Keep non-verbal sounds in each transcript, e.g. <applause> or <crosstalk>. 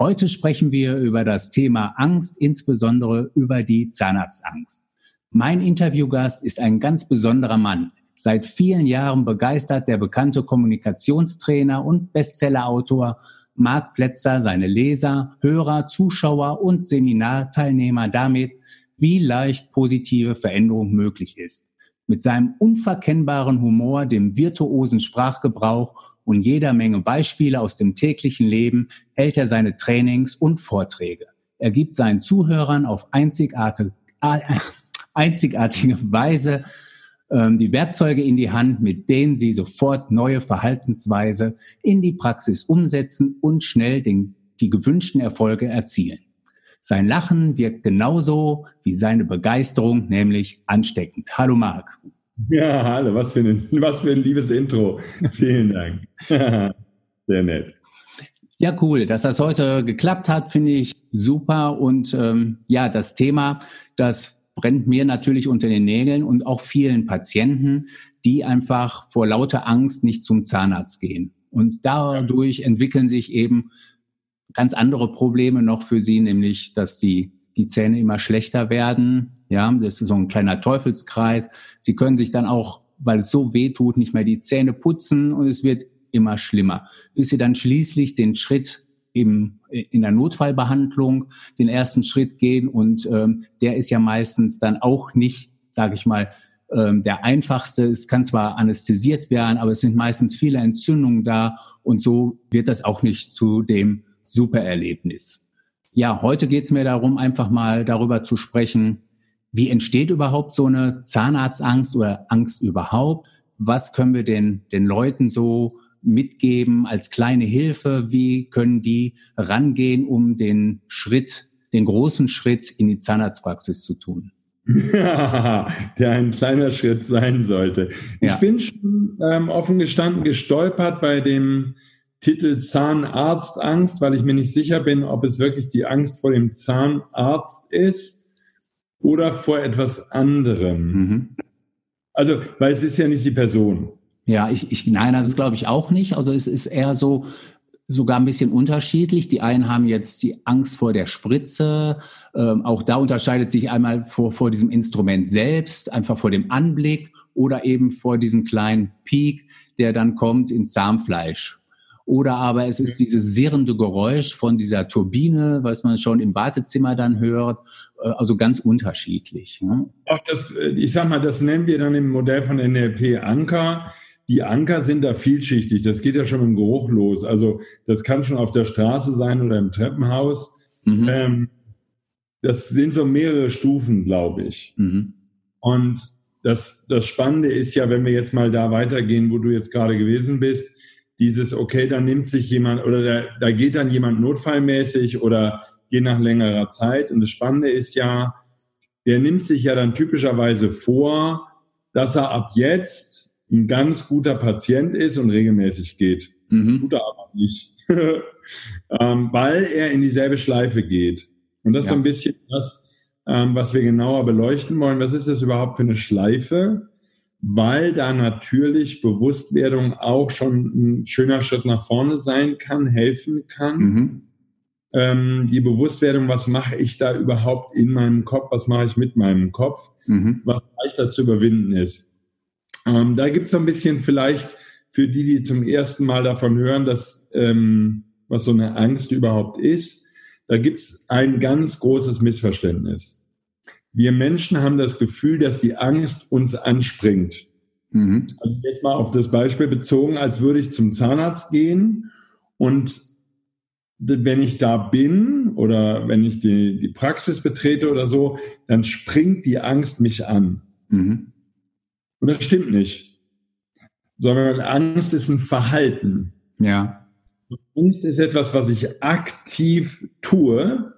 Heute sprechen wir über das Thema Angst, insbesondere über die Zahnarztangst. Mein Interviewgast ist ein ganz besonderer Mann. Seit vielen Jahren begeistert der bekannte Kommunikationstrainer und Bestsellerautor Marc Plätzer seine Leser, Hörer, Zuschauer und Seminarteilnehmer damit, wie leicht positive Veränderung möglich ist. Mit seinem unverkennbaren Humor, dem virtuosen Sprachgebrauch und jeder Menge Beispiele aus dem täglichen Leben hält er seine Trainings und Vorträge. Er gibt seinen Zuhörern auf einzigartige, <laughs> einzigartige Weise ähm, die Werkzeuge in die Hand, mit denen sie sofort neue Verhaltensweise in die Praxis umsetzen und schnell den, die gewünschten Erfolge erzielen. Sein Lachen wirkt genauso wie seine Begeisterung, nämlich ansteckend. Hallo Marc. Ja, hallo, was für, ein, was für ein liebes Intro. <laughs> Vielen Dank. <laughs> Sehr nett. Ja, cool. Dass das heute geklappt hat, finde ich super. Und ähm, ja, das Thema, das brennt mir natürlich unter den Nägeln und auch vielen Patienten, die einfach vor lauter Angst nicht zum Zahnarzt gehen. Und dadurch entwickeln sich eben ganz andere Probleme noch für sie, nämlich, dass die, die Zähne immer schlechter werden, ja, das ist so ein kleiner Teufelskreis. Sie können sich dann auch, weil es so weh tut, nicht mehr die Zähne putzen und es wird immer schlimmer, bis sie dann schließlich den Schritt im, in der Notfallbehandlung den ersten Schritt gehen und ähm, der ist ja meistens dann auch nicht, sage ich mal, ähm, der einfachste. Es kann zwar anästhesiert werden, aber es sind meistens viele Entzündungen da und so wird das auch nicht zu dem Supererlebnis. Ja, heute geht es mir darum, einfach mal darüber zu sprechen, wie entsteht überhaupt so eine Zahnarztangst oder Angst überhaupt? Was können wir den, den Leuten so mitgeben als kleine Hilfe? Wie können die rangehen, um den Schritt, den großen Schritt in die Zahnarztpraxis zu tun? Ja, <laughs> der ein kleiner Schritt sein sollte. Ja. Ich bin schon ähm, offen gestanden gestolpert bei dem Titel Zahnarztangst, weil ich mir nicht sicher bin, ob es wirklich die Angst vor dem Zahnarzt ist oder vor etwas anderem? Mhm. Also, weil es ist ja nicht die Person. Ja, ich, ich nein, das glaube ich auch nicht. Also es ist eher so, sogar ein bisschen unterschiedlich. Die einen haben jetzt die Angst vor der Spritze. Ähm, auch da unterscheidet sich einmal vor, vor diesem Instrument selbst, einfach vor dem Anblick oder eben vor diesem kleinen Peak, der dann kommt ins Zahnfleisch. Oder aber es ist dieses sirrende Geräusch von dieser Turbine, was man schon im Wartezimmer dann hört. Äh, also ganz unterschiedlich. Ne? Auch das, äh, ich sag mal, das nennen wir dann im Modell von NLP Anker. Die Anker sind da vielschichtig. Das geht ja schon im Geruch los. Also das kann schon auf der Straße sein oder im Treppenhaus. Mhm. Ähm, das sind so mehrere Stufen, glaube ich. Mhm. Und das, das Spannende ist ja, wenn wir jetzt mal da weitergehen, wo du jetzt gerade gewesen bist, dieses, okay, da nimmt sich jemand oder da, da geht dann jemand notfallmäßig oder geht nach längerer Zeit. Und das Spannende ist ja, der nimmt sich ja dann typischerweise vor, dass er ab jetzt ein ganz guter Patient ist und regelmäßig geht. Mhm. Tut er aber nicht. <laughs> ähm, weil er in dieselbe Schleife geht. Und das ja. ist so ein bisschen das, ähm, was wir genauer beleuchten wollen. Was ist das überhaupt für eine Schleife? Weil da natürlich Bewusstwerdung auch schon ein schöner Schritt nach vorne sein kann, helfen kann. Mhm. Ähm, die Bewusstwerdung, was mache ich da überhaupt in meinem Kopf, was mache ich mit meinem Kopf, mhm. was leichter zu überwinden ist. Ähm, da gibt es so ein bisschen vielleicht für die, die zum ersten Mal davon hören, dass ähm, was so eine Angst überhaupt ist, da gibt es ein ganz großes Missverständnis wir Menschen haben das Gefühl, dass die Angst uns anspringt. Mhm. Also jetzt mal auf das Beispiel bezogen, als würde ich zum Zahnarzt gehen und wenn ich da bin oder wenn ich die, die Praxis betrete oder so, dann springt die Angst mich an. Mhm. Und das stimmt nicht. Sondern Angst ist ein Verhalten. Ja. Angst ist etwas, was ich aktiv tue,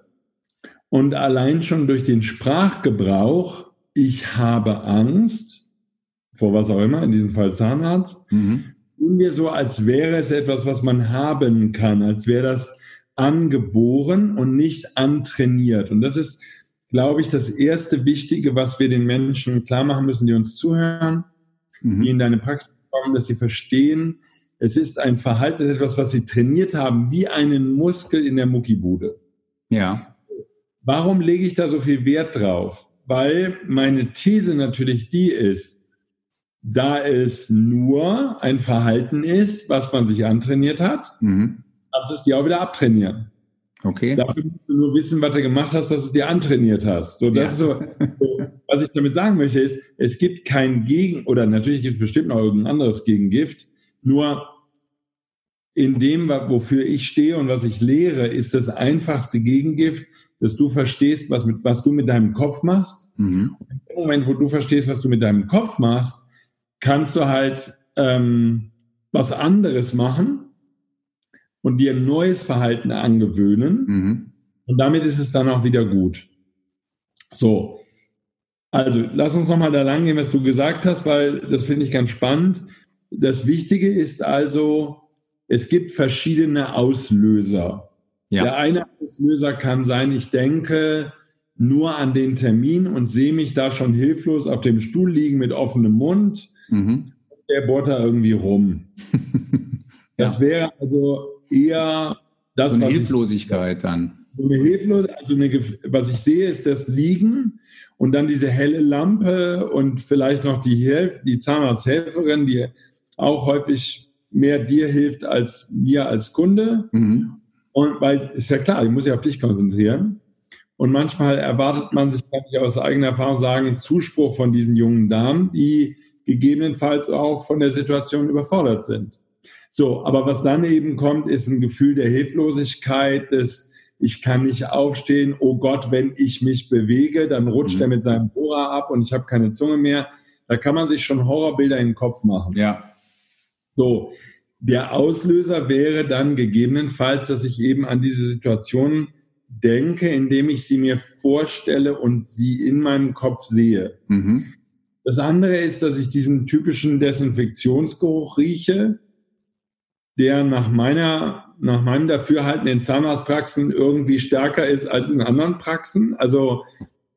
Und allein schon durch den Sprachgebrauch, ich habe Angst, vor was auch immer, in diesem Fall Zahnarzt, mhm. tun wir so, als wäre es etwas, was man haben kann, als wäre das angeboren und nicht antrainiert. Und das ist, glaube ich, das erste Wichtige, was wir den Menschen klar machen müssen, die uns zuhören, mhm. die in deine Praxis kommen, dass sie verstehen, es ist ein Verhalten, etwas, was sie trainiert haben, wie einen Muskel in der Muckibude. Ja. Warum lege ich da so viel Wert drauf? Weil meine These natürlich die ist, da es nur ein Verhalten ist, was man sich antrainiert hat, mhm. kannst du es dir auch wieder abtrainieren. Okay. Dafür musst du nur wissen, was du gemacht hast, dass du es dir antrainiert hast. So, das ja. ist so, so, was ich damit sagen möchte, ist, es gibt kein Gegen, oder natürlich gibt es bestimmt noch irgendein anderes Gegengift, nur in dem, wofür ich stehe und was ich lehre, ist das einfachste Gegengift, dass du verstehst, was, mit, was du mit deinem Kopf machst. Mhm. Im Moment, wo du verstehst, was du mit deinem Kopf machst, kannst du halt ähm, was anderes machen und dir ein neues Verhalten angewöhnen. Mhm. Und damit ist es dann auch wieder gut. So. Also, lass uns nochmal da lang gehen, was du gesagt hast, weil das finde ich ganz spannend. Das Wichtige ist also, es gibt verschiedene Auslöser. Ja. Der eine Auslöser kann sein, ich denke nur an den Termin und sehe mich da schon hilflos auf dem Stuhl liegen mit offenem Mund. Mhm. Der bohrt da irgendwie rum. <laughs> das ja. wäre also eher das, so eine Hilflosigkeit ich, dann. So eine Hilflosigkeit, also eine, was ich sehe, ist das Liegen und dann diese helle Lampe und vielleicht noch die, Hilf die Zahnarzthelferin, die auch häufig mehr dir hilft als mir als Kunde. Mhm. Und weil, ist ja klar, ich muss ja auf dich konzentrieren. Und manchmal erwartet man sich, kann ich aus eigener Erfahrung sagen, Zuspruch von diesen jungen Damen, die gegebenenfalls auch von der Situation überfordert sind. So, aber was dann eben kommt, ist ein Gefühl der Hilflosigkeit, des ich kann nicht aufstehen, oh Gott, wenn ich mich bewege, dann rutscht mhm. er mit seinem Bohrer ab und ich habe keine Zunge mehr. Da kann man sich schon Horrorbilder in den Kopf machen. Ja. So, der Auslöser wäre dann gegebenenfalls, dass ich eben an diese Situation denke, indem ich sie mir vorstelle und sie in meinem Kopf sehe. Mhm. Das andere ist, dass ich diesen typischen Desinfektionsgeruch rieche, der nach meiner, nach meinem Dafürhalten in Zahnarztpraxen irgendwie stärker ist als in anderen Praxen. Also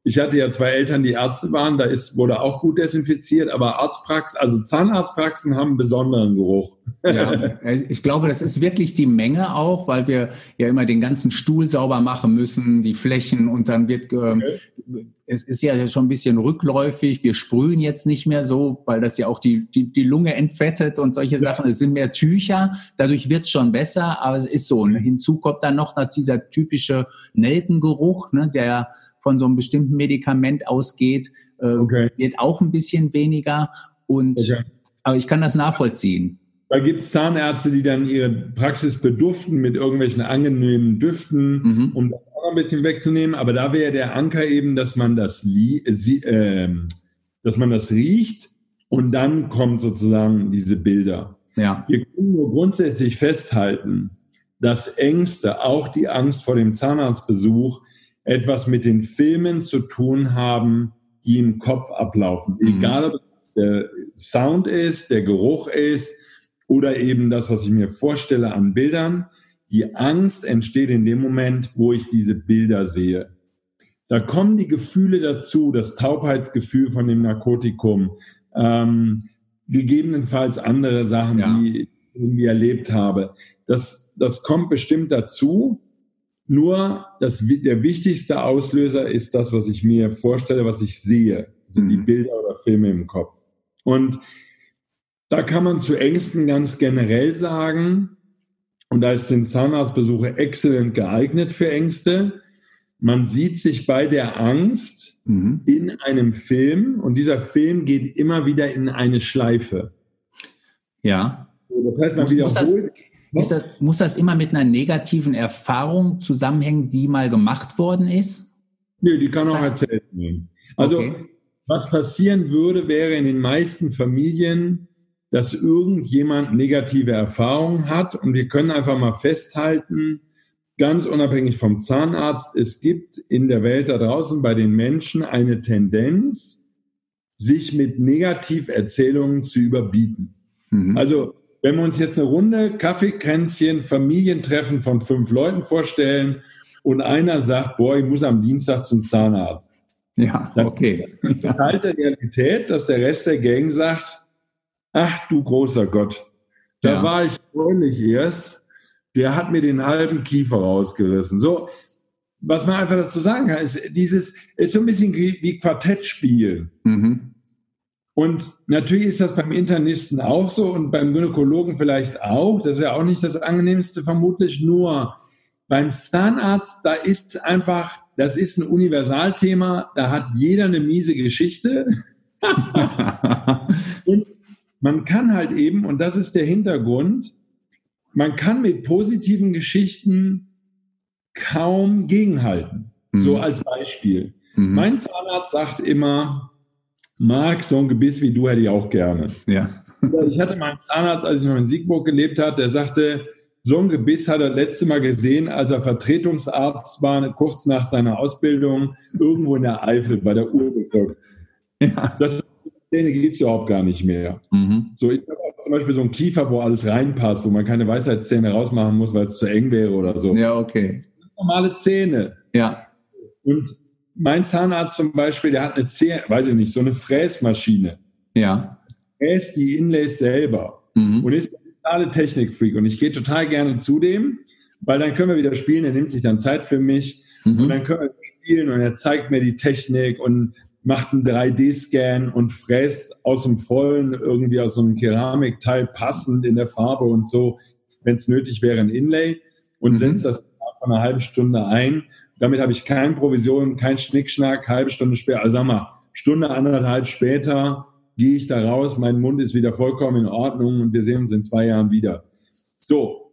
ich hatte ja zwei Eltern, die Ärzte waren, da ist, wurde auch gut desinfiziert, aber Arztpraxen, also Zahnarztpraxen haben einen besonderen Geruch. Ja, äh, ich glaube, das ist wirklich die Menge auch, weil wir ja immer den ganzen Stuhl sauber machen müssen, die Flächen und dann wird, äh, okay. es ist ja schon ein bisschen rückläufig. Wir sprühen jetzt nicht mehr so, weil das ja auch die, die, die Lunge entfettet und solche ja. Sachen. Es sind mehr Tücher, dadurch wird es schon besser, aber es ist so. Ne? Hinzu kommt dann noch dieser typische Nelkengeruch, ne, der von so einem bestimmten Medikament ausgeht, äh, okay. wird auch ein bisschen weniger. Und okay. aber ich kann das nachvollziehen. Da gibt es Zahnärzte, die dann ihre Praxis beduften mit irgendwelchen angenehmen Düften, mhm. um das auch ein bisschen wegzunehmen. Aber da wäre der Anker eben, dass man das, äh, dass man das riecht und dann kommt sozusagen diese Bilder. Ja. Wir können nur grundsätzlich festhalten, dass Ängste, auch die Angst vor dem Zahnarztbesuch, etwas mit den Filmen zu tun haben, die im Kopf ablaufen. Mhm. Egal, ob es der Sound ist, der Geruch ist oder eben das, was ich mir vorstelle an Bildern. Die Angst entsteht in dem Moment, wo ich diese Bilder sehe. Da kommen die Gefühle dazu, das Taubheitsgefühl von dem Narkotikum, ähm, gegebenenfalls andere Sachen, ja. die ich irgendwie erlebt habe. Das, das kommt bestimmt dazu. Nur das, der wichtigste Auslöser ist das, was ich mir vorstelle, was ich sehe. Also mhm. die Bilder oder Filme im Kopf. Und da kann man zu Ängsten ganz generell sagen, und da ist den Zahnarztbesuche exzellent geeignet für Ängste. Man sieht sich bei der Angst mhm. in einem Film und dieser Film geht immer wieder in eine Schleife. Ja. Das heißt, man wiederholt das, muss das immer mit einer negativen Erfahrung zusammenhängen, die mal gemacht worden ist? Nö, die kann auch erzählt werden. Also, okay. was passieren würde, wäre in den meisten Familien, dass irgendjemand negative Erfahrungen hat und wir können einfach mal festhalten, ganz unabhängig vom Zahnarzt, es gibt in der Welt da draußen bei den Menschen eine Tendenz, sich mit Negativerzählungen zu überbieten. Mhm. Also wenn wir uns jetzt eine Runde Kaffeekränzchen, Familientreffen von fünf Leuten vorstellen und einer sagt, boah, ich muss am Dienstag zum Zahnarzt. Ja, okay. Dann ist halt der Realität, dass der Rest der Gang sagt, ach du großer Gott, da ja. war ich neulich erst, der hat mir den halben Kiefer rausgerissen. So, was man einfach dazu sagen kann, ist dieses, ist so ein bisschen wie Quartettspiel. Mhm. Und natürlich ist das beim Internisten auch so und beim Gynäkologen vielleicht auch. Das ist ja auch nicht das angenehmste vermutlich. Nur beim Zahnarzt, da ist einfach, das ist ein Universalthema. Da hat jeder eine miese Geschichte. <laughs> und man kann halt eben, und das ist der Hintergrund, man kann mit positiven Geschichten kaum gegenhalten. Mhm. So als Beispiel. Mhm. Mein Zahnarzt sagt immer, Marc, so ein Gebiss wie du hätte ich auch gerne. Ja. Ich hatte meinen Zahnarzt, als ich noch in Siegburg gelebt habe, der sagte, so ein Gebiss hat er letzte Mal gesehen, als er Vertretungsarzt war, kurz nach seiner Ausbildung, irgendwo in der Eifel bei der Urbevölkerung. Ja. Das Zähne gibt es überhaupt gar nicht mehr. Mhm. So, ich habe zum Beispiel so einen Kiefer, wo alles reinpasst, wo man keine Weisheitszähne rausmachen muss, weil es zu eng wäre oder so. Ja, okay. Normale Zähne. Ja. Und mein Zahnarzt zum Beispiel, der hat eine Zähne, weiß ich nicht, so eine Fräsmaschine. Ja. Fräst die Inlays selber. Mhm. Und ist totale Technikfreak. Und ich gehe total gerne zu dem, weil dann können wir wieder spielen. Er nimmt sich dann Zeit für mich. Mhm. Und dann können wir spielen und er zeigt mir die Technik und macht einen 3D-Scan und fräst aus dem Vollen irgendwie aus so einem Keramikteil passend in der Farbe und so, wenn es nötig wäre, ein Inlay und mhm. setzt das von einer halben Stunde ein damit habe ich keine Provision, kein Schnickschnack, halbe Stunde später, also sag mal, Stunde, anderthalb später gehe ich da raus, mein Mund ist wieder vollkommen in Ordnung und wir sehen uns in zwei Jahren wieder. So,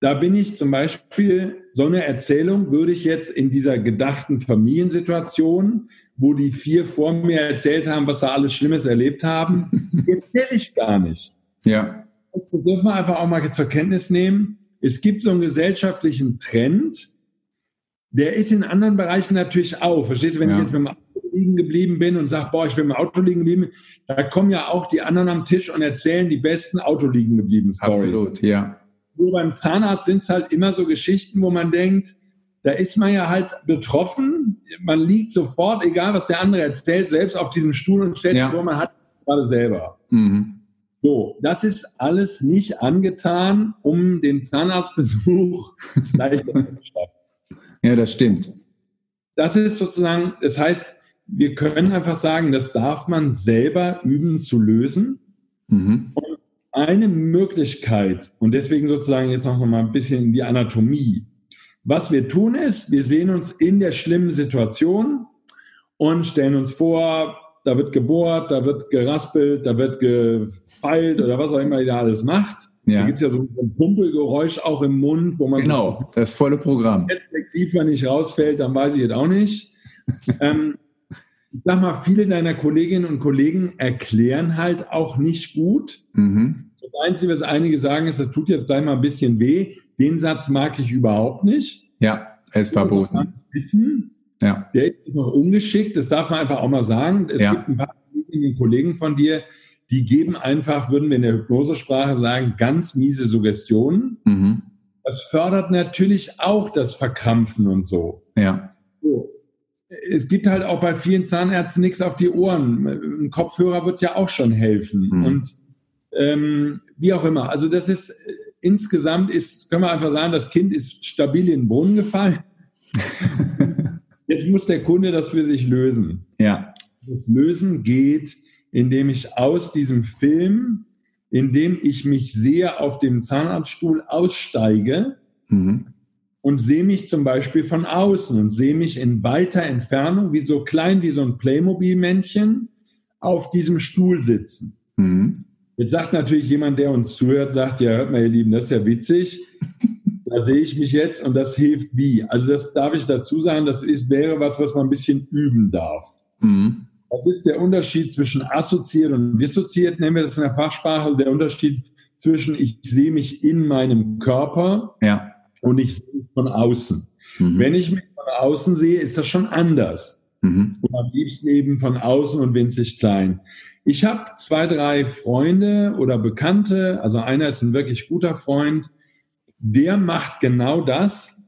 da bin ich zum Beispiel, so eine Erzählung würde ich jetzt in dieser gedachten Familiensituation, wo die vier vor mir erzählt haben, was da alles Schlimmes erlebt haben, <laughs> erzähle ich gar nicht. Ja. Das dürfen wir einfach auch mal zur Kenntnis nehmen. Es gibt so einen gesellschaftlichen Trend, der ist in anderen Bereichen natürlich auch. Verstehst du, wenn ja. ich jetzt mit dem Auto liegen geblieben bin und sage, boah, ich bin im Auto liegen geblieben, da kommen ja auch die anderen am Tisch und erzählen die besten Auto liegen geblieben Stories. Absolut, ja. Nur beim Zahnarzt sind es halt immer so Geschichten, wo man denkt, da ist man ja halt betroffen. Man liegt sofort, egal was der andere erzählt, selbst auf diesem Stuhl und stellt ja. sich vor, man hat gerade selber. Mhm. So, das ist alles nicht angetan, um den Zahnarztbesuch <laughs> leichter zu gestalten. Ja, das stimmt. Das ist sozusagen, das heißt, wir können einfach sagen, das darf man selber üben zu lösen. Mhm. Und eine Möglichkeit, und deswegen sozusagen jetzt noch mal ein bisschen in die Anatomie. Was wir tun ist, wir sehen uns in der schlimmen Situation und stellen uns vor, da wird gebohrt, da wird geraspelt, da wird gefeilt oder was auch immer ihr da alles macht. Ja. Da gibt es ja so ein Pumpelgeräusch auch im Mund, wo man. Genau, sich, das volle Programm. Wenn der Kiefer nicht rausfällt, dann weiß ich es auch nicht. ähm, ich sag mal, viele deiner Kolleginnen und Kollegen erklären halt auch nicht gut. Mhm. Das Einzige, was einige sagen, ist, das tut jetzt gleich mal ein bisschen weh. Den Satz mag ich überhaupt nicht. Ja, er ist verboten. Wissen. Ja. Der ist noch ungeschickt, das darf man einfach auch mal sagen. Es ja. gibt ein paar Kolleginnen und Kollegen von dir, die geben einfach, würden wir in der Hypnosesprache sagen, ganz miese Suggestionen. Mhm. Das fördert natürlich auch das Verkrampfen und so. Ja. So. Es gibt halt auch bei vielen Zahnärzten nichts auf die Ohren. Ein Kopfhörer wird ja auch schon helfen. Mhm. Und ähm, wie auch immer. Also das ist insgesamt ist, können wir einfach sagen, das Kind ist stabil in den Brunnen gefallen. <laughs> Jetzt muss der Kunde das für sich lösen. Ja. Das Lösen geht indem ich aus diesem Film, indem ich mich sehe auf dem Zahnarztstuhl aussteige mhm. und sehe mich zum Beispiel von außen und sehe mich in weiter Entfernung, wie so klein wie so ein Playmobil-Männchen, auf diesem Stuhl sitzen. Mhm. Jetzt sagt natürlich jemand, der uns zuhört, sagt, ja, hört mal, ihr Lieben, das ist ja witzig. <laughs> da sehe ich mich jetzt und das hilft wie. Also das darf ich dazu sagen, das ist, wäre was, was man ein bisschen üben darf. Mhm. Was ist der Unterschied zwischen assoziiert und dissoziiert? Nennen wir das in der Fachsprache. Der Unterschied zwischen ich sehe mich in meinem Körper ja. und ich sehe von außen. Mhm. Wenn ich mich von außen sehe, ist das schon anders. Mhm. Und am liebsten eben von außen und winzig klein. Ich habe zwei, drei Freunde oder Bekannte, also einer ist ein wirklich guter Freund, der macht genau das,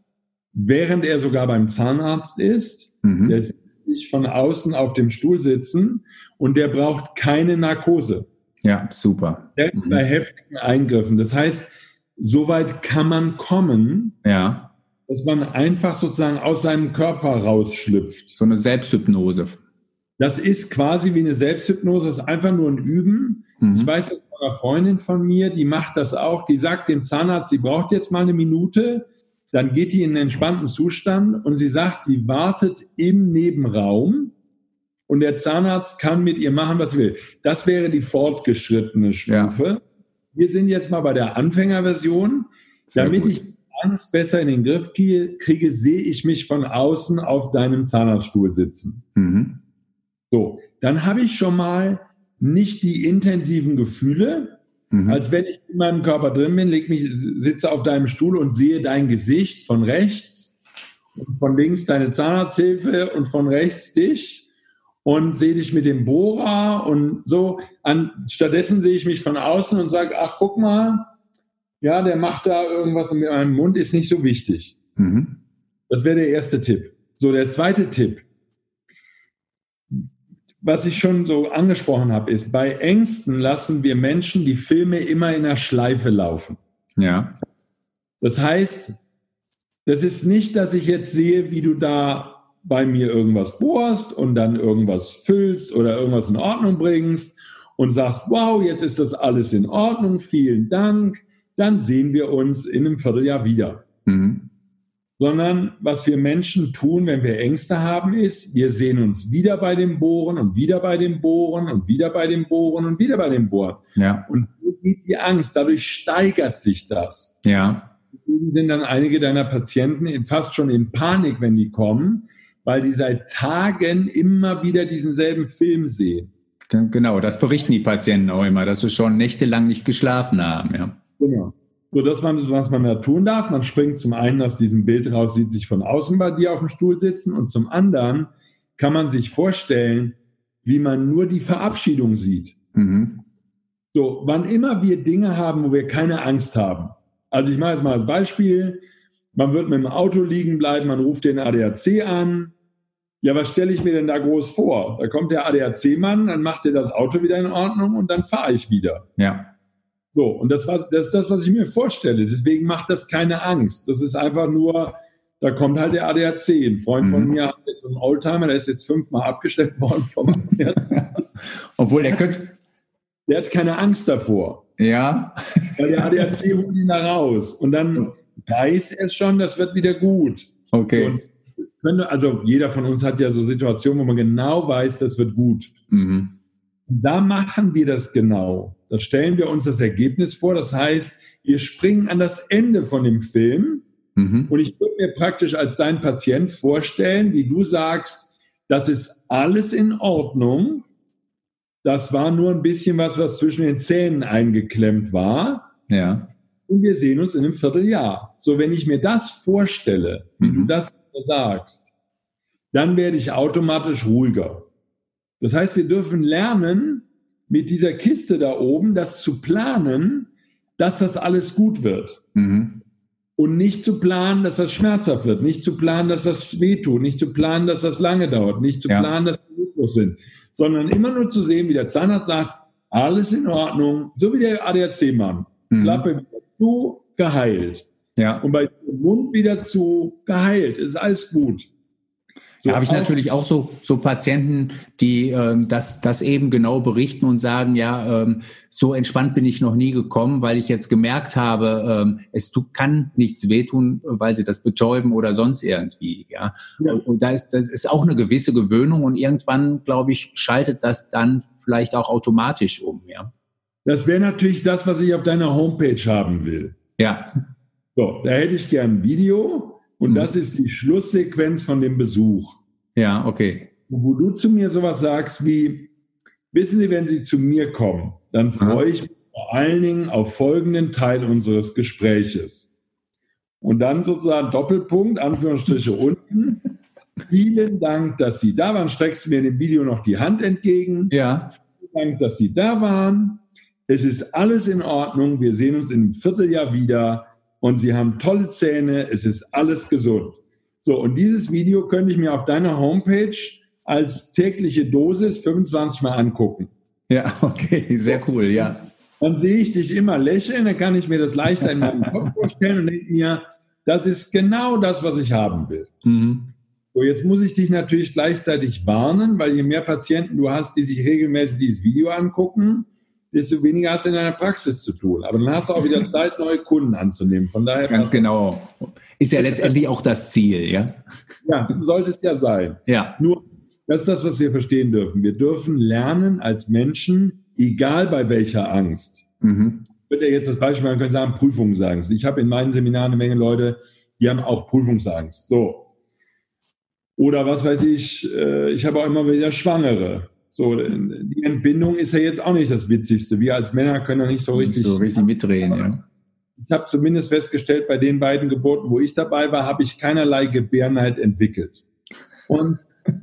während er sogar beim Zahnarzt ist. Mhm. Der sieht sich von außen auf dem Stuhl sitzen und der braucht keine Narkose. Ja, super. Der ist mhm. bei heftigen Eingriffen. Das heißt, so weit kann man kommen, ja. dass man einfach sozusagen aus seinem Körper rausschlüpft. So eine Selbsthypnose. Das ist quasi wie eine Selbsthypnose, das ist einfach nur ein Üben. Mhm. Ich weiß das von einer Freundin von mir, die macht das auch, die sagt dem Zahnarzt, sie braucht jetzt mal eine Minute, dann geht die in einen entspannten Zustand und sie sagt, sie wartet im Nebenraum und der Zahnarzt kann mit ihr machen, was er will. Das wäre die fortgeschrittene Stufe. Ja. Wir sind jetzt mal bei der Anfängerversion. Sehr Damit gut. ich ganz besser in den Griff kriege, sehe ich mich von außen auf deinem Zahnarztstuhl sitzen. Mhm. So, dann habe ich schon mal nicht die intensiven Gefühle, mhm. als wenn ich in meinem Körper drin bin, leg mich, sitze auf deinem Stuhl und sehe dein Gesicht von rechts und von links deine Zahnarzthilfe und von rechts dich und sehe dich mit dem Bohrer und so. An, stattdessen sehe ich mich von außen und sage, ach, guck mal, ja, der macht da irgendwas mit meinem Mund, ist nicht so wichtig. Mhm. Das wäre der erste Tipp. So, der zweite Tipp was ich schon so angesprochen habe, ist, bei Ängsten lassen wir Menschen die Filme immer in der Schleife laufen. Ja. Das heißt, das ist nicht, dass ich jetzt sehe, wie du da bei mir irgendwas bohrst und dann irgendwas füllst oder irgendwas in Ordnung bringst und sagst, wow, jetzt ist das alles in Ordnung, vielen Dank, dann sehen wir uns in einem Vierteljahr wieder. Mhm sondern was wir Menschen tun, wenn wir Ängste haben, ist, wir sehen uns wieder bei dem Bohren und wieder bei dem Bohren und wieder bei dem Bohren und wieder bei dem Bohren. Ja. Und so geht die Angst, dadurch steigert sich das. Ja. Deswegen sind dann einige deiner Patienten fast schon in Panik, wenn die kommen, weil die seit Tagen immer wieder diesen selben Film sehen. Genau, das berichten die Patienten auch immer, dass sie schon nächtelang nicht geschlafen haben. Ja. Genau so dass man, was man da tun darf, man springt zum einen aus diesem Bild raus, sieht sich von außen bei dir auf dem Stuhl sitzen und zum anderen kann man sich vorstellen, wie man nur die Verabschiedung sieht. Mhm. So, wann immer wir Dinge haben, wo wir keine Angst haben. Also ich mache jetzt mal als Beispiel, man wird mit dem Auto liegen bleiben, man ruft den ADAC an. Ja, was stelle ich mir denn da groß vor? Da kommt der ADAC-Mann, dann macht er das Auto wieder in Ordnung und dann fahre ich wieder. Ja. So, und das, war, das ist das, was ich mir vorstelle. Deswegen macht das keine Angst. Das ist einfach nur, da kommt halt der ADAC. Ein Freund mhm. von mir hat jetzt einen Oldtimer, der ist jetzt fünfmal abgestellt <laughs> worden vom Obwohl der könnte. Der hat keine Angst davor. Ja. Weil der ADAC holt ihn da raus. Und dann weiß er schon, das wird wieder gut. Okay. Und könnte, also jeder von uns hat ja so Situationen, wo man genau weiß, das wird gut. Mhm. Da machen wir das genau. Da stellen wir uns das Ergebnis vor. Das heißt, wir springen an das Ende von dem Film. Mhm. Und ich würde mir praktisch als dein Patient vorstellen, wie du sagst, das ist alles in Ordnung. Das war nur ein bisschen was, was zwischen den Zähnen eingeklemmt war. Ja. Und wir sehen uns in einem Vierteljahr. So, wenn ich mir das vorstelle, wie mhm. du das sagst, dann werde ich automatisch ruhiger. Das heißt, wir dürfen lernen, mit dieser Kiste da oben das zu planen, dass das alles gut wird. Mhm. Und nicht zu planen, dass das schmerzhaft wird, nicht zu planen, dass das wehtut, nicht zu planen, dass das lange dauert, nicht zu ja. planen, dass wir glücklos sind, sondern immer nur zu sehen, wie der Zahnarzt sagt, alles in Ordnung, so wie der ADAC-Mann. Mhm. Klappe wieder zu, geheilt. Ja. Und bei dem Mund wieder zu, geheilt, ist alles gut. So da habe ich natürlich auch so, so Patienten, die ähm, das, das eben genau berichten und sagen, ja, ähm, so entspannt bin ich noch nie gekommen, weil ich jetzt gemerkt habe, ähm, es kann nichts wehtun, weil sie das betäuben oder sonst irgendwie. Ja, ja. und da ist das ist auch eine gewisse Gewöhnung und irgendwann, glaube ich, schaltet das dann vielleicht auch automatisch um. Ja, das wäre natürlich das, was ich auf deiner Homepage haben will. Ja. So, da hätte ich gern ein Video und mhm. das ist die Schlusssequenz von dem Besuch. Ja, okay. Wo du zu mir sowas sagst wie, wissen Sie, wenn Sie zu mir kommen, dann freue ich mich vor allen Dingen auf folgenden Teil unseres Gespräches. Und dann sozusagen Doppelpunkt, Anführungsstriche <laughs> unten. Vielen Dank, dass Sie da waren. Streckst du mir in dem Video noch die Hand entgegen. Ja. Vielen Dank, dass Sie da waren. Es ist alles in Ordnung. Wir sehen uns in einem Vierteljahr wieder. Und Sie haben tolle Zähne. Es ist alles gesund. So, und dieses Video könnte ich mir auf deiner Homepage als tägliche Dosis 25 Mal angucken. Ja, <laughs> okay, sehr cool, ja. Dann sehe ich dich immer lächeln, dann kann ich mir das leichter in meinem Kopf vorstellen und denke mir, das ist genau das, was ich haben will. Mhm. So, jetzt muss ich dich natürlich gleichzeitig warnen, weil je mehr Patienten du hast, die sich regelmäßig dieses Video angucken, desto weniger hast du in deiner Praxis zu tun. Aber dann hast du auch wieder <laughs> Zeit, neue Kunden anzunehmen. Von daher. Ganz genau. Ist ja letztendlich auch das Ziel, ja? Ja, sollte es ja sein. Ja. Nur, das ist das, was wir verstehen dürfen. Wir dürfen lernen als Menschen, egal bei welcher Angst. Mhm. Ich würde ja jetzt das Beispiel, man könnte sagen, Prüfungsangst. Ich habe in meinen Seminaren eine Menge Leute, die haben auch Prüfungsangst. So. Oder was weiß ich, äh, ich habe auch immer wieder Schwangere. So, die Entbindung ist ja jetzt auch nicht das Witzigste. Wir als Männer können ja nicht so richtig, so richtig mitdrehen. Ja. Ich habe zumindest festgestellt, bei den beiden Geburten, wo ich dabei war, habe ich keinerlei Gebärneid entwickelt. Und <laughs>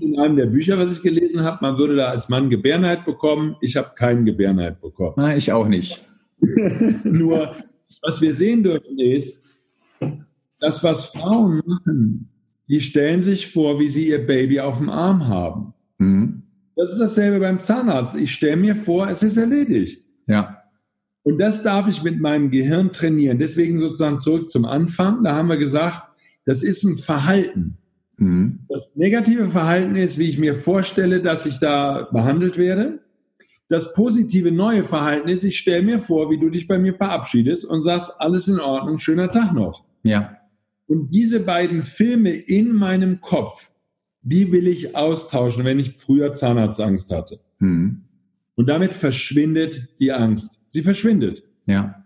in einem der Bücher, was ich gelesen habe, man würde da als Mann Gebärneid bekommen. Ich habe keinen Gebärneid bekommen. Nein, ich auch nicht. <laughs> Nur, was wir sehen dürfen, ist, das, was Frauen machen, die stellen sich vor, wie sie ihr Baby auf dem Arm haben. Mhm. Das ist dasselbe beim Zahnarzt. Ich stelle mir vor, es ist erledigt. Ja. Und das darf ich mit meinem Gehirn trainieren. Deswegen sozusagen zurück zum Anfang. Da haben wir gesagt, das ist ein Verhalten. Mhm. Das negative Verhalten ist, wie ich mir vorstelle, dass ich da behandelt werde. Das positive neue Verhalten ist, ich stelle mir vor, wie du dich bei mir verabschiedest und sagst, alles in Ordnung, schöner Tag noch. Ja. Und diese beiden Filme in meinem Kopf, die will ich austauschen, wenn ich früher Zahnarztangst hatte. Mhm. Und damit verschwindet die Angst. Sie verschwindet. Ja.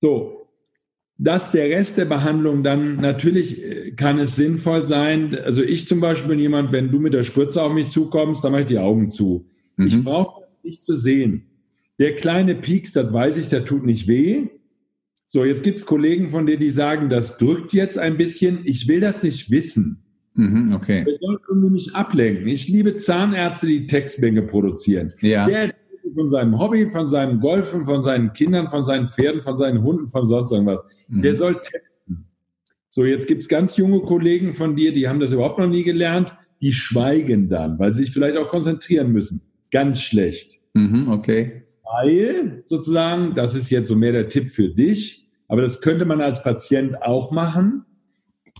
So, dass der Rest der Behandlung dann natürlich äh, kann es sinnvoll sein. Also ich zum Beispiel bin jemand, wenn du mit der Spritze auf mich zukommst, dann mache ich die Augen zu. Mhm. Ich brauche das nicht zu sehen. Der kleine Pieks, das weiß ich, der tut nicht weh. So, jetzt gibt es Kollegen von dir, die sagen, das drückt jetzt ein bisschen. Ich will das nicht wissen. Mhm, okay. Das soll irgendwie nicht ablenken. Ich liebe Zahnärzte, die Textbänke produzieren. Ja. Der von seinem Hobby, von seinem Golfen, von seinen Kindern, von seinen Pferden, von seinen Hunden, von sonst irgendwas. Mhm. Der soll texten. So, jetzt gibt es ganz junge Kollegen von dir, die haben das überhaupt noch nie gelernt, die schweigen dann, weil sie sich vielleicht auch konzentrieren müssen. Ganz schlecht. Mhm, okay. Weil sozusagen, das ist jetzt so mehr der Tipp für dich, aber das könnte man als Patient auch machen,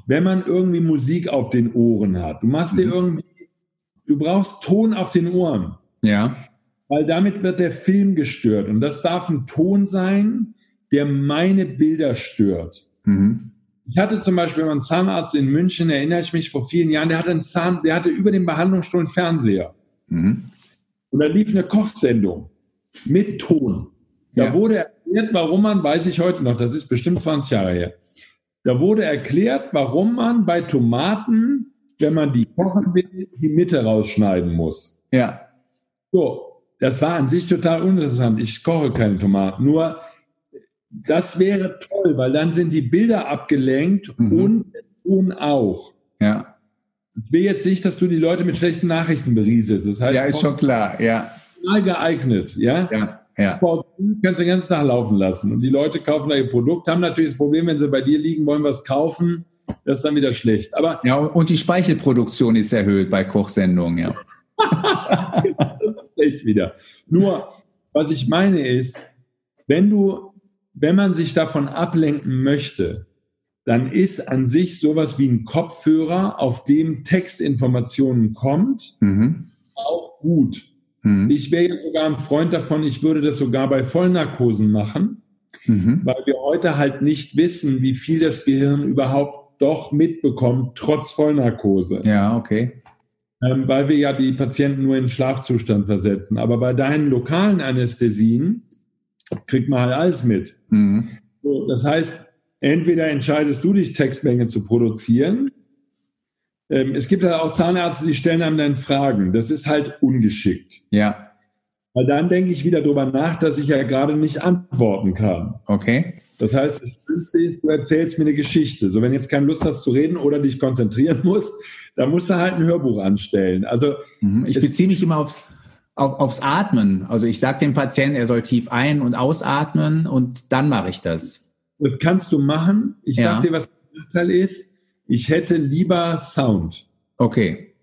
wenn man irgendwie Musik auf den Ohren hat. Du machst mhm. dir irgendwie, du brauchst Ton auf den Ohren. Ja weil damit wird der Film gestört. Und das darf ein Ton sein, der meine Bilder stört. Mhm. Ich hatte zum Beispiel einen Zahnarzt in München, erinnere ich mich vor vielen Jahren, der hatte einen Zahn, der hatte über den Behandlungsstuhl einen Fernseher. Mhm. Und da lief eine Kochsendung mit Ton. Da ja. wurde erklärt, warum man, weiß ich heute noch, das ist bestimmt 20 Jahre her. Da wurde erklärt, warum man bei Tomaten, wenn man die kochen will, die Mitte rausschneiden muss. Ja. So, das war an sich total uninteressant. Ich koche keine Tomaten. Nur das wäre toll, weil dann sind die Bilder abgelenkt mhm. und Ton auch. Ja. Ich will jetzt nicht, dass du die Leute mit schlechten Nachrichten berieselst. Das heißt, ja, ist schon klar, ja. Total geeignet, ja. Ja. Ja. Du kannst den ganzen Tag laufen lassen. Und die Leute kaufen da ihr Produkt, haben natürlich das Problem, wenn sie bei dir liegen, wollen was kaufen, das ist dann wieder schlecht. Aber ja, und die Speichelproduktion ist erhöht bei Kochsendungen, ja. <laughs> schlecht wieder. Nur, was ich meine ist, wenn du, wenn man sich davon ablenken möchte, dann ist an sich sowas wie ein Kopfhörer, auf dem Textinformationen kommt, mhm. auch gut. Mhm. Ich wäre jetzt sogar ein Freund davon, ich würde das sogar bei Vollnarkosen machen, mhm. weil wir heute halt nicht wissen, wie viel das Gehirn überhaupt doch mitbekommt, trotz Vollnarkose. Ja, okay ähm, weil wir ja die Patienten nur in Schlafzustand versetzen. Aber bei deinen lokalen Anästhesien kriegt man halt alles mit. Mhm. So, das heißt, entweder entscheidest du dich, Textmenge zu produzieren. Ähm, es gibt halt auch Zahnärzte, die stellen einem dann Fragen. Das ist halt ungeschickt. Ja. Weil dann denke ich wieder darüber nach, dass ich ja gerade nicht antworten kann. Okay. Das heißt, das Schönste ist, du erzählst mir eine Geschichte. So, wenn jetzt keine Lust hast zu reden oder dich konzentrieren <laughs> musst, dann musst du halt ein Hörbuch anstellen. Also mhm. ich beziehe mich immer aufs, auf, aufs Atmen. Also ich sage dem Patienten, er soll tief ein- und ausatmen und dann mache ich das. Das kannst du machen. Ich ja. sage dir, was der Nachteil ist. Ich hätte lieber Sound. Okay.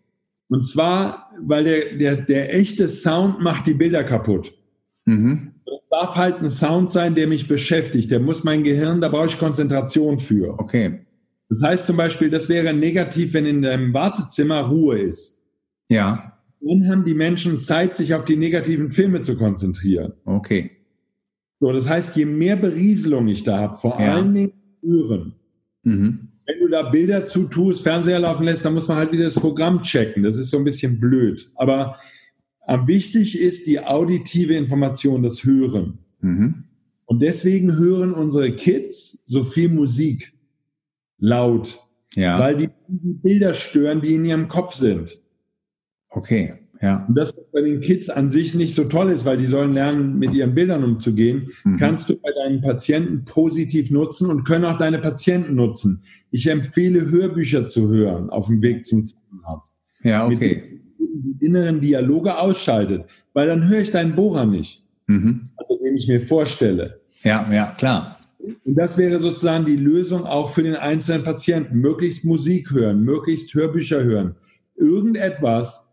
Und zwar, weil der, der, der echte Sound macht die Bilder kaputt. Mhm. Es darf halt ein Sound sein, der mich beschäftigt. Der muss mein Gehirn, da brauche ich Konzentration für. Okay. Das heißt zum Beispiel, das wäre negativ, wenn in deinem Wartezimmer Ruhe ist. Ja. Dann haben die Menschen Zeit, sich auf die negativen Filme zu konzentrieren. Okay. So, das heißt, je mehr Berieselung ich da habe, vor ja. allen Dingen hören. Mhm. Wenn du da Bilder zutust, Fernseher laufen lässt, dann muss man halt wieder das Programm checken. Das ist so ein bisschen blöd. Aber am wichtig ist die auditive Information, das Hören. Mhm. Und deswegen hören unsere Kids so viel Musik laut, ja. weil die, die Bilder stören, die in ihrem Kopf sind. Okay, ja. Und das, was bei den Kids an sich nicht so toll ist, weil die sollen lernen, mit ihren Bildern umzugehen, mhm. kannst du bei deinen Patienten positiv nutzen und können auch deine Patienten nutzen. Ich empfehle, Hörbücher zu hören auf dem Weg zum Zahnarzt. Ja, okay. die inneren Dialoge ausschaltet, weil dann höre ich deinen Bohrer nicht, mhm. also den ich mir vorstelle. Ja, ja, klar. Und das wäre sozusagen die Lösung auch für den einzelnen Patienten. Möglichst Musik hören, möglichst Hörbücher hören. Irgendetwas,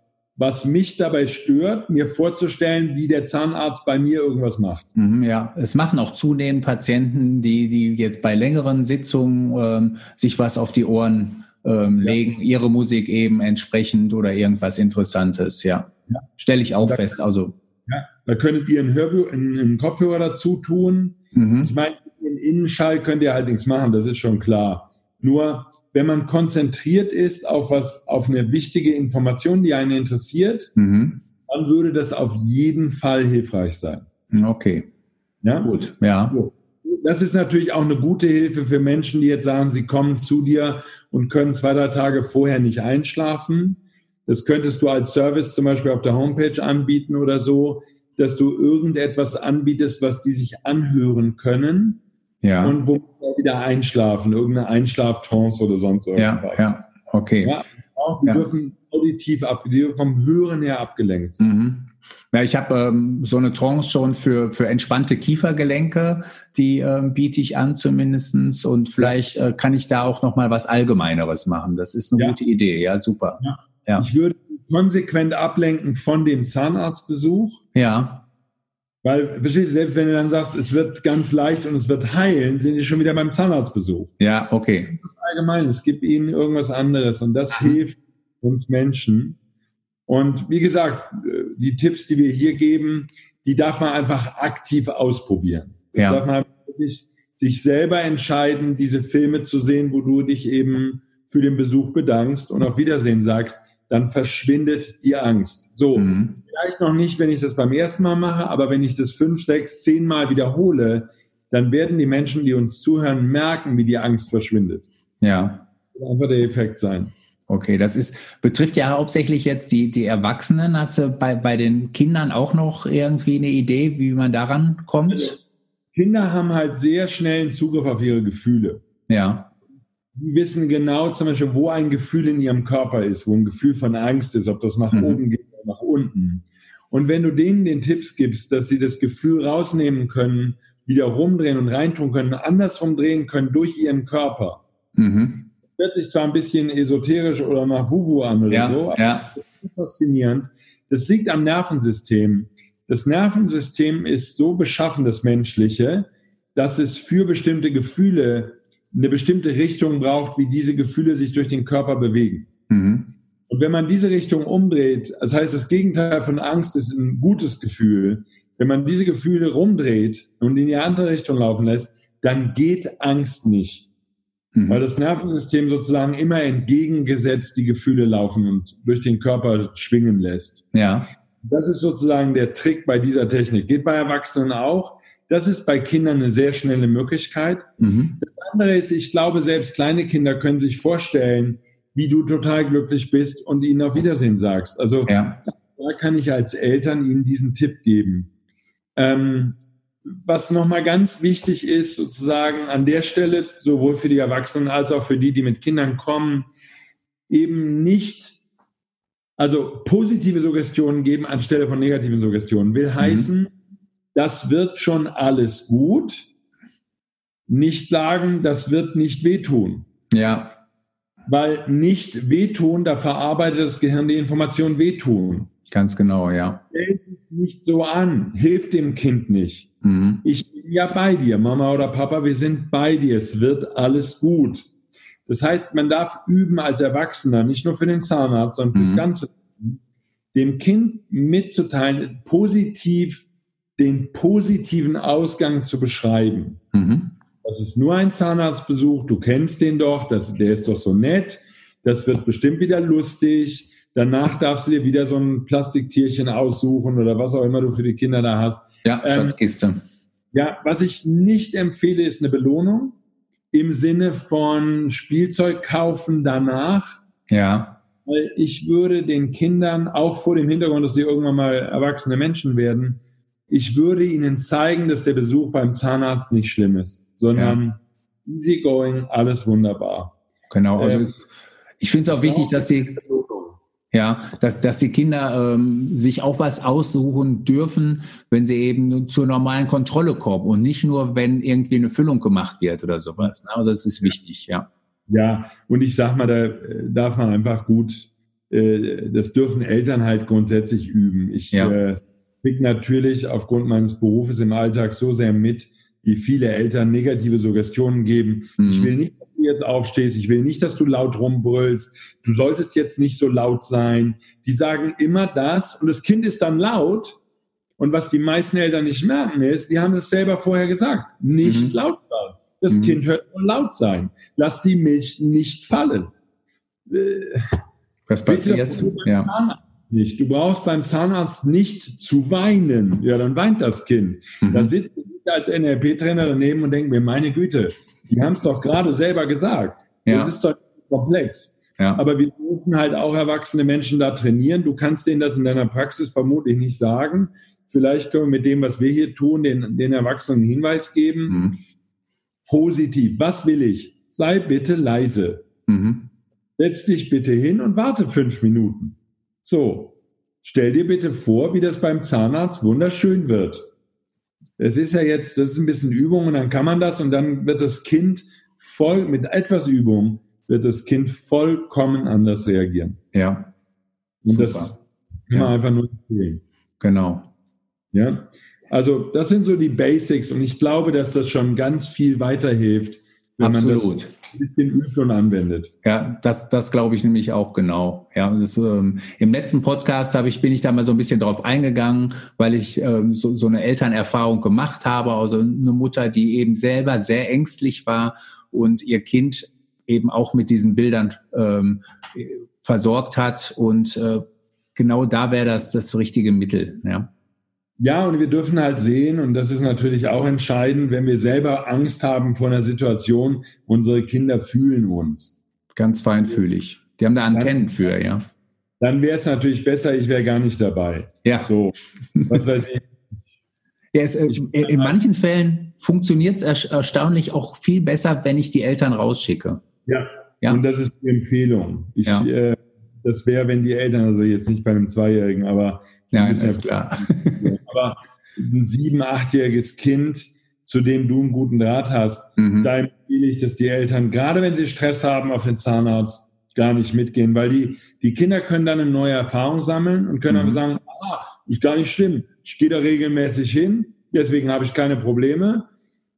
was mich dabei stört, mir vorzustellen, wie der Zahnarzt bei mir irgendwas macht. Mhm, ja, es machen auch zunehmend Patienten, die, die jetzt bei längeren Sitzungen ähm, sich was auf die Ohren ähm, ja. legen, ihre Musik eben entsprechend oder irgendwas Interessantes, ja. ja. Stelle ich auch da, fest. Also ja, da könntet ihr einen, Hörbuch, einen, einen Kopfhörer dazu tun. Mhm. Ich meine, den Innenschall könnt ihr halt nichts machen, das ist schon klar. Nur wenn man konzentriert ist auf was, auf eine wichtige Information, die einen interessiert, mhm. dann würde das auf jeden Fall hilfreich sein. Okay. Ja? Gut, ja. Das ist natürlich auch eine gute Hilfe für Menschen, die jetzt sagen, sie kommen zu dir und können zwei, drei Tage vorher nicht einschlafen. Das könntest du als Service zum Beispiel auf der Homepage anbieten oder so, dass du irgendetwas anbietest, was die sich anhören können ja. Und wo wir wieder einschlafen, irgendeine Einschlaftrance oder sonst irgendwas. Ja, ja. okay. Ja, auch, die ja. dürfen auditiv ab, die dürfen vom Hören her abgelenkt sein. Mhm. Ja, ich habe ähm, so eine Trance schon für, für entspannte Kiefergelenke, die ähm, biete ich an zumindestens und vielleicht äh, kann ich da auch noch mal was Allgemeineres machen. Das ist eine ja. gute Idee, ja, super. Ja. Ich würde konsequent ablenken von dem Zahnarztbesuch. Ja. Weil, verstehst du, selbst wenn du dann sagst, es wird ganz leicht und es wird heilen, sind die schon wieder beim Zahnarztbesuch. Ja, okay. Das ist allgemein, es gibt ihnen irgendwas anderes und das hilft uns Menschen. Und wie gesagt, die Tipps, die wir hier geben, die darf man einfach aktiv ausprobieren. Das ja. darf man wirklich sich selber entscheiden, diese Filme zu sehen, wo du dich eben für den Besuch bedankst und auf Wiedersehen sagst dann verschwindet die Angst. So, mhm. vielleicht noch nicht, wenn ich das beim ersten Mal mache, aber wenn ich das fünf, sechs, zehn Mal wiederhole, dann werden die Menschen, die uns zuhören, merken, wie die Angst verschwindet. Ja. Das wird einfach der Effekt sein. Okay, das ist, betrifft ja hauptsächlich jetzt die, die Erwachsenen. Hast du bei, bei den Kindern auch noch irgendwie eine Idee, wie man daran kommt? Also, Kinder haben halt sehr schnellen Zugriff auf ihre Gefühle. Ja die wissen genau zum Beispiel, wo ein Gefühl in ihrem Körper ist, wo ein Gefühl von Angst ist, ob das nach mhm. oben geht oder nach unten. Und wenn du denen den Tipps gibst, dass sie das Gefühl rausnehmen können, wieder rumdrehen und reintun können, andersrum drehen können durch ihren Körper. Mhm. Hört sich zwar ein bisschen esoterisch oder nach Wuwu an oder ja, so, aber ja. das ist faszinierend. Das liegt am Nervensystem. Das Nervensystem ist so beschaffen, das menschliche, dass es für bestimmte Gefühle eine bestimmte Richtung braucht, wie diese Gefühle sich durch den Körper bewegen. Mhm. Und wenn man diese Richtung umdreht, das heißt, das Gegenteil von Angst ist ein gutes Gefühl. Wenn man diese Gefühle rumdreht und in die andere Richtung laufen lässt, dann geht Angst nicht. Mhm. Weil das Nervensystem sozusagen immer entgegengesetzt die Gefühle laufen und durch den Körper schwingen lässt. Ja. Das ist sozusagen der Trick bei dieser Technik. Geht bei Erwachsenen auch. Das ist bei Kindern eine sehr schnelle Möglichkeit. Mhm. Andere ist, ich glaube, selbst kleine Kinder können sich vorstellen, wie du total glücklich bist und ihnen auf Wiedersehen sagst. Also ja. da kann ich als Eltern ihnen diesen Tipp geben. Ähm, was nochmal ganz wichtig ist, sozusagen an der Stelle, sowohl für die Erwachsenen als auch für die, die mit Kindern kommen, eben nicht, also positive Suggestionen geben anstelle von negativen Suggestionen. Will mhm. heißen, das wird schon alles gut. Nicht sagen, das wird nicht wehtun. Ja. Weil nicht wehtun, da verarbeitet das Gehirn die Information wehtun. Ganz genau, ja. Stell dich nicht so an, hilf dem Kind nicht. Mhm. Ich bin ja bei dir, Mama oder Papa, wir sind bei dir, es wird alles gut. Das heißt, man darf üben als Erwachsener, nicht nur für den Zahnarzt, sondern fürs mhm. ganze dem Kind mitzuteilen, positiv den positiven Ausgang zu beschreiben. Mhm. Das ist nur ein Zahnarztbesuch, du kennst den doch, das, der ist doch so nett, das wird bestimmt wieder lustig. Danach darfst du dir wieder so ein Plastiktierchen aussuchen oder was auch immer du für die Kinder da hast. Ja, ähm, Schatzkiste. Ähm, ja, was ich nicht empfehle, ist eine Belohnung im Sinne von Spielzeug kaufen danach. Ja. Weil ich würde den Kindern, auch vor dem Hintergrund, dass sie irgendwann mal erwachsene Menschen werden, ich würde ihnen zeigen, dass der Besuch beim Zahnarzt nicht schlimm ist, sondern ja. easy going, alles wunderbar. Genau, also ähm, ich finde es auch wichtig, dass sie ja, dass, dass die Kinder ähm, sich auch was aussuchen dürfen, wenn sie eben zur normalen Kontrolle kommen und nicht nur, wenn irgendwie eine Füllung gemacht wird oder sowas. Also es ist wichtig, ja. Ja, und ich sag mal, da äh, darf man einfach gut, äh, das dürfen Eltern halt grundsätzlich üben. Ich ja. äh, kriege natürlich aufgrund meines Berufes im Alltag so sehr mit, wie viele Eltern negative Suggestionen geben. Mhm. Ich will nicht, dass du jetzt aufstehst. Ich will nicht, dass du laut rumbrüllst. Du solltest jetzt nicht so laut sein. Die sagen immer das und das Kind ist dann laut. Und was die meisten Eltern nicht merken ist, die haben es selber vorher gesagt. Nicht mhm. laut sein. Das mhm. Kind hört nur laut sein. Lass die Milch nicht fallen. Was passiert? Ja nicht. Du brauchst beim Zahnarzt nicht zu weinen. Ja, dann weint das Kind. Mhm. Da sitzt ich als NLP-Trainer daneben und denke mir, meine Güte, die haben es doch gerade selber gesagt. Ja. Das ist doch komplex. Ja. Aber wir dürfen halt auch erwachsene Menschen da trainieren. Du kannst denen das in deiner Praxis vermutlich nicht sagen. Vielleicht können wir mit dem, was wir hier tun, den, den Erwachsenen einen Hinweis geben. Mhm. Positiv. Was will ich? Sei bitte leise. Mhm. Setz dich bitte hin und warte fünf Minuten. So, stell dir bitte vor, wie das beim Zahnarzt wunderschön wird. Es ist ja jetzt, das ist ein bisschen Übung und dann kann man das und dann wird das Kind voll, mit etwas Übung, wird das Kind vollkommen anders reagieren. Ja. Und Super. das immer ja. einfach nur empfehlen. Genau. Ja. Also, das sind so die Basics und ich glaube, dass das schon ganz viel weiterhilft, wenn Absolut. man das ein bisschen übt und anwendet. Ja, das, das glaube ich nämlich auch genau. Ja, das, ähm, im letzten Podcast habe ich, bin ich da mal so ein bisschen drauf eingegangen, weil ich ähm, so, so eine Elternerfahrung gemacht habe, also eine Mutter, die eben selber sehr ängstlich war und ihr Kind eben auch mit diesen Bildern ähm, versorgt hat und äh, genau da wäre das das richtige Mittel. Ja. Ja, und wir dürfen halt sehen, und das ist natürlich auch entscheidend, wenn wir selber Angst haben vor einer Situation, unsere Kinder fühlen uns. Ganz feinfühlig. Die haben da Antennen für, ja. Dann wäre es natürlich besser, ich wäre gar nicht dabei. Ja. So, was weiß ich. <laughs> Ja, es, äh, in manchen Fällen funktioniert es erstaunlich auch viel besser, wenn ich die Eltern rausschicke. Ja, ja. und das ist die Empfehlung. Ich, ja. äh, das wäre, wenn die Eltern, also jetzt nicht bei einem Zweijährigen, aber ja, ist klar. <laughs> Aber ein sieben-, achtjähriges Kind, zu dem du einen guten Draht hast, mhm. da empfehle ich, dass die Eltern, gerade wenn sie Stress haben auf den Zahnarzt, gar nicht mitgehen, weil die, die Kinder können dann eine neue Erfahrung sammeln und können mhm. dann sagen, ah, ist gar nicht schlimm, ich gehe da regelmäßig hin, deswegen habe ich keine Probleme.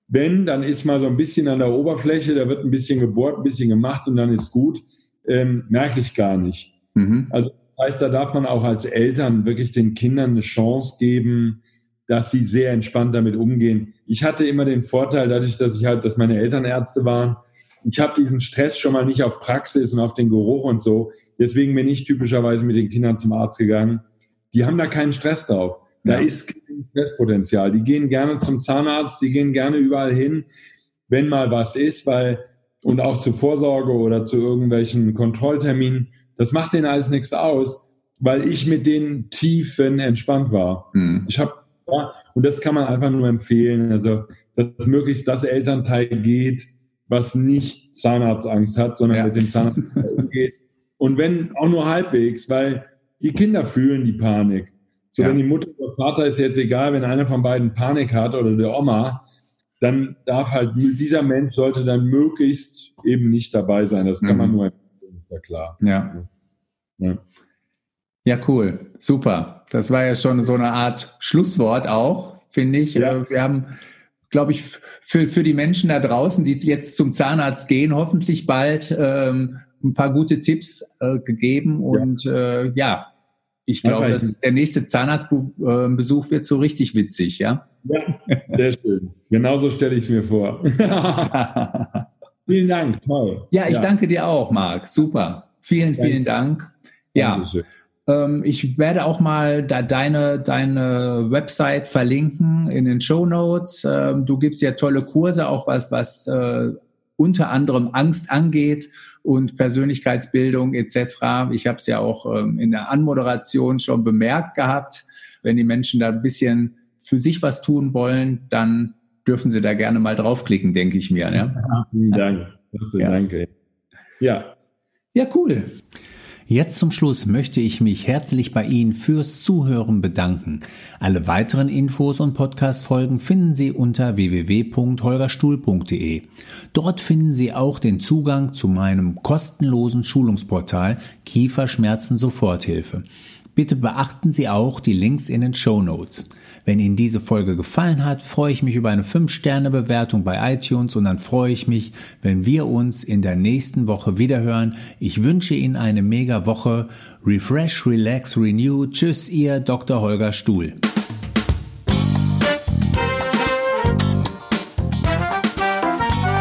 Wenn, dann ist mal so ein bisschen an der Oberfläche, da wird ein bisschen gebohrt, ein bisschen gemacht und dann ist gut, ähm, merke ich gar nicht. Mhm. Also das heißt, da darf man auch als Eltern wirklich den Kindern eine Chance geben, dass sie sehr entspannt damit umgehen. Ich hatte immer den Vorteil, dadurch, dass ich halt, dass meine Eltern Ärzte waren, ich habe diesen Stress schon mal nicht auf Praxis und auf den Geruch und so. Deswegen bin ich typischerweise mit den Kindern zum Arzt gegangen. Die haben da keinen Stress drauf. Da ja. ist kein Stresspotenzial. Die gehen gerne zum Zahnarzt, die gehen gerne überall hin, wenn mal was ist, weil und auch zur Vorsorge oder zu irgendwelchen Kontrollterminen. Das macht denen alles nichts aus, weil ich mit den Tiefen entspannt war. Mhm. Ich habe und das kann man einfach nur empfehlen. Also, dass möglichst das Elternteil geht, was nicht Zahnarztangst hat, sondern ja. mit dem Zahnarzt <laughs> umgeht. Und wenn auch nur halbwegs, weil die Kinder fühlen die Panik. So, ja. wenn die Mutter oder Vater ist jetzt egal, wenn einer von beiden Panik hat oder der Oma, dann darf halt dieser Mensch sollte dann möglichst eben nicht dabei sein. Das kann mhm. man nur empfehlen, ist ja klar. Ja. ja. Ja, cool. Super. Das war ja schon so eine Art Schlusswort auch, finde ich. Ja. Äh, wir haben, glaube ich, für, für die Menschen da draußen, die jetzt zum Zahnarzt gehen, hoffentlich bald ähm, ein paar gute Tipps äh, gegeben. Und ja, äh, ja ich glaube, dass der nächste Zahnarztbesuch wird so richtig witzig, ja? Ja, sehr schön. Genauso stelle ich es mir vor. <laughs> Vielen Dank, toll. Ja, ich ja. danke dir auch, Marc. Super. Vielen, vielen Dank. Ja. Dankeschön. Ähm, ich werde auch mal da deine, deine Website verlinken in den Show Notes. Ähm, du gibst ja tolle Kurse, auch was, was äh, unter anderem Angst angeht und Persönlichkeitsbildung etc. Ich habe es ja auch ähm, in der Anmoderation schon bemerkt gehabt. Wenn die Menschen da ein bisschen für sich was tun wollen, dann dürfen sie da gerne mal draufklicken, denke ich mir. Ne? Vielen Dank. Ja. Danke. Ja. Ja, cool. Jetzt zum Schluss möchte ich mich herzlich bei Ihnen fürs Zuhören bedanken. Alle weiteren Infos und Podcast-Folgen finden Sie unter www.holgerstuhl.de. Dort finden Sie auch den Zugang zu meinem kostenlosen Schulungsportal Kieferschmerzen Soforthilfe. Bitte beachten Sie auch die Links in den Show Notes. Wenn Ihnen diese Folge gefallen hat, freue ich mich über eine 5-Sterne-Bewertung bei iTunes und dann freue ich mich, wenn wir uns in der nächsten Woche wiederhören. Ich wünsche Ihnen eine mega Woche. Refresh, relax, renew. Tschüss, Ihr Dr. Holger Stuhl.